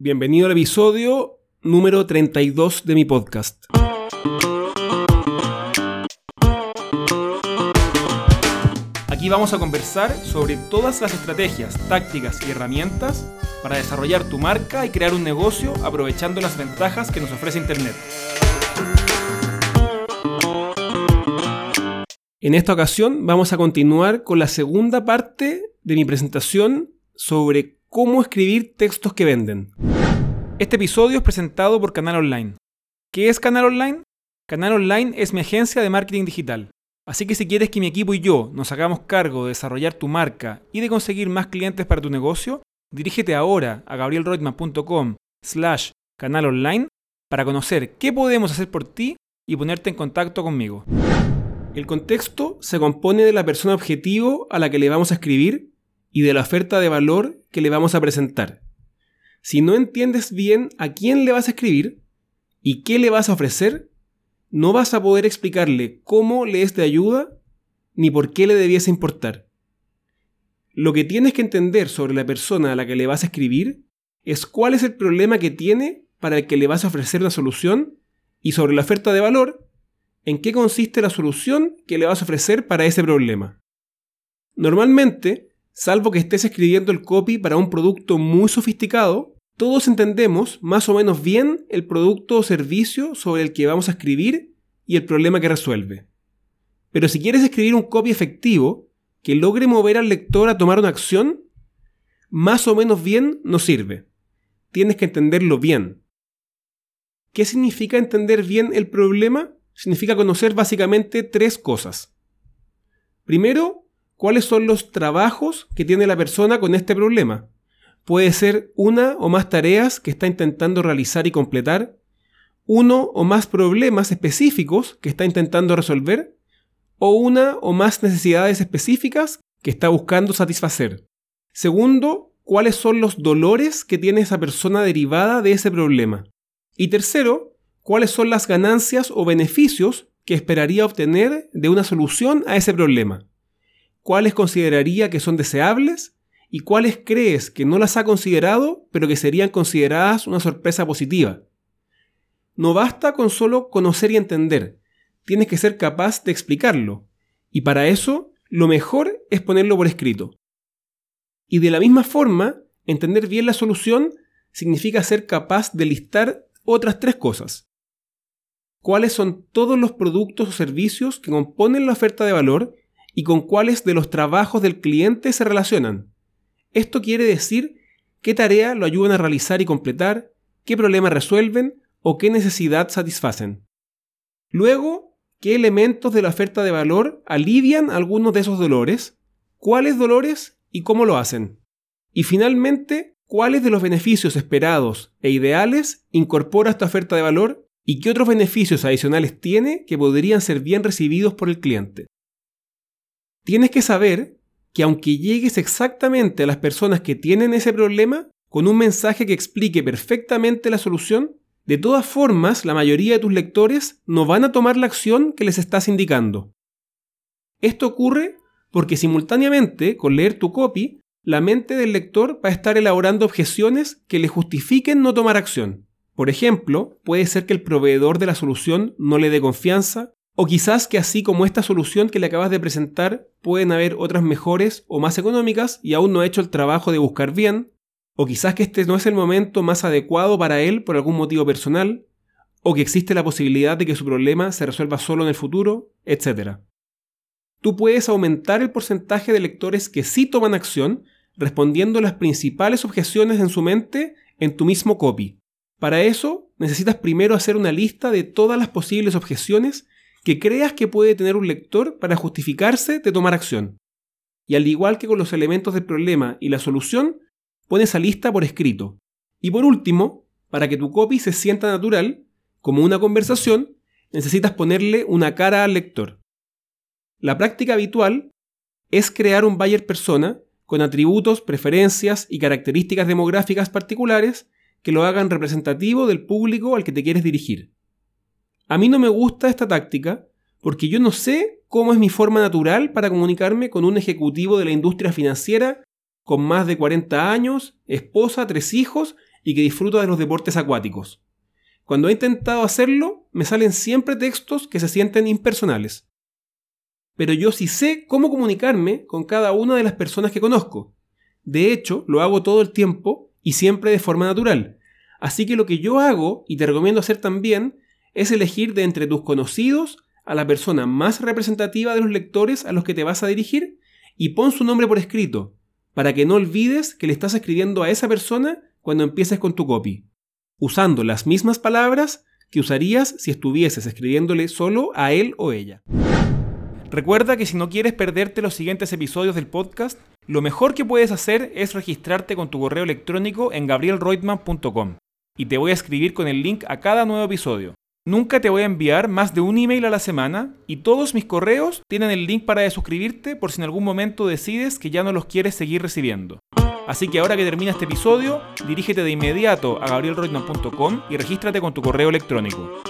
Bienvenido al episodio número 32 de mi podcast. Aquí vamos a conversar sobre todas las estrategias, tácticas y herramientas para desarrollar tu marca y crear un negocio aprovechando las ventajas que nos ofrece Internet. En esta ocasión vamos a continuar con la segunda parte de mi presentación sobre cómo escribir textos que venden. Este episodio es presentado por Canal Online. ¿Qué es Canal Online? Canal Online es mi agencia de marketing digital. Así que si quieres que mi equipo y yo nos hagamos cargo de desarrollar tu marca y de conseguir más clientes para tu negocio, dirígete ahora a gabrielroitman.com slash canal online para conocer qué podemos hacer por ti y ponerte en contacto conmigo. El contexto se compone de la persona objetivo a la que le vamos a escribir y de la oferta de valor que le vamos a presentar. Si no entiendes bien a quién le vas a escribir y qué le vas a ofrecer, no vas a poder explicarle cómo le es de ayuda ni por qué le debiese importar. Lo que tienes que entender sobre la persona a la que le vas a escribir es cuál es el problema que tiene para el que le vas a ofrecer una solución y sobre la oferta de valor, en qué consiste la solución que le vas a ofrecer para ese problema. Normalmente, salvo que estés escribiendo el copy para un producto muy sofisticado, todos entendemos más o menos bien el producto o servicio sobre el que vamos a escribir y el problema que resuelve. Pero si quieres escribir un copy efectivo que logre mover al lector a tomar una acción, más o menos bien no sirve. Tienes que entenderlo bien. ¿Qué significa entender bien el problema? Significa conocer básicamente tres cosas. Primero, cuáles son los trabajos que tiene la persona con este problema. Puede ser una o más tareas que está intentando realizar y completar, uno o más problemas específicos que está intentando resolver, o una o más necesidades específicas que está buscando satisfacer. Segundo, cuáles son los dolores que tiene esa persona derivada de ese problema. Y tercero, cuáles son las ganancias o beneficios que esperaría obtener de una solución a ese problema cuáles consideraría que son deseables y cuáles crees que no las ha considerado, pero que serían consideradas una sorpresa positiva. No basta con solo conocer y entender, tienes que ser capaz de explicarlo, y para eso lo mejor es ponerlo por escrito. Y de la misma forma, entender bien la solución significa ser capaz de listar otras tres cosas. ¿Cuáles son todos los productos o servicios que componen la oferta de valor y con cuáles de los trabajos del cliente se relacionan. Esto quiere decir qué tarea lo ayudan a realizar y completar, qué problema resuelven o qué necesidad satisfacen. Luego, qué elementos de la oferta de valor alivian algunos de esos dolores, cuáles dolores y cómo lo hacen. Y finalmente, cuáles de los beneficios esperados e ideales incorpora esta oferta de valor y qué otros beneficios adicionales tiene que podrían ser bien recibidos por el cliente. Tienes que saber que aunque llegues exactamente a las personas que tienen ese problema, con un mensaje que explique perfectamente la solución, de todas formas la mayoría de tus lectores no van a tomar la acción que les estás indicando. Esto ocurre porque simultáneamente, con leer tu copy, la mente del lector va a estar elaborando objeciones que le justifiquen no tomar acción. Por ejemplo, puede ser que el proveedor de la solución no le dé confianza, o quizás que así como esta solución que le acabas de presentar, pueden haber otras mejores o más económicas y aún no ha hecho el trabajo de buscar bien, o quizás que este no es el momento más adecuado para él por algún motivo personal, o que existe la posibilidad de que su problema se resuelva solo en el futuro, etc. Tú puedes aumentar el porcentaje de lectores que sí toman acción respondiendo las principales objeciones en su mente en tu mismo copy. Para eso, necesitas primero hacer una lista de todas las posibles objeciones que creas que puede tener un lector para justificarse de tomar acción. Y al igual que con los elementos del problema y la solución, pones esa lista por escrito. Y por último, para que tu copy se sienta natural, como una conversación, necesitas ponerle una cara al lector. La práctica habitual es crear un buyer persona con atributos, preferencias y características demográficas particulares que lo hagan representativo del público al que te quieres dirigir. A mí no me gusta esta táctica porque yo no sé cómo es mi forma natural para comunicarme con un ejecutivo de la industria financiera con más de 40 años, esposa, tres hijos y que disfruta de los deportes acuáticos. Cuando he intentado hacerlo, me salen siempre textos que se sienten impersonales. Pero yo sí sé cómo comunicarme con cada una de las personas que conozco. De hecho, lo hago todo el tiempo y siempre de forma natural. Así que lo que yo hago, y te recomiendo hacer también, es elegir de entre tus conocidos a la persona más representativa de los lectores a los que te vas a dirigir y pon su nombre por escrito, para que no olvides que le estás escribiendo a esa persona cuando empieces con tu copy usando las mismas palabras que usarías si estuvieses escribiéndole solo a él o ella. Recuerda que si no quieres perderte los siguientes episodios del podcast, lo mejor que puedes hacer es registrarte con tu correo electrónico en gabrielreutmann.com y te voy a escribir con el link a cada nuevo episodio. Nunca te voy a enviar más de un email a la semana y todos mis correos tienen el link para suscribirte por si en algún momento decides que ya no los quieres seguir recibiendo. Así que ahora que termina este episodio, dirígete de inmediato a gabrielroitman.com y regístrate con tu correo electrónico.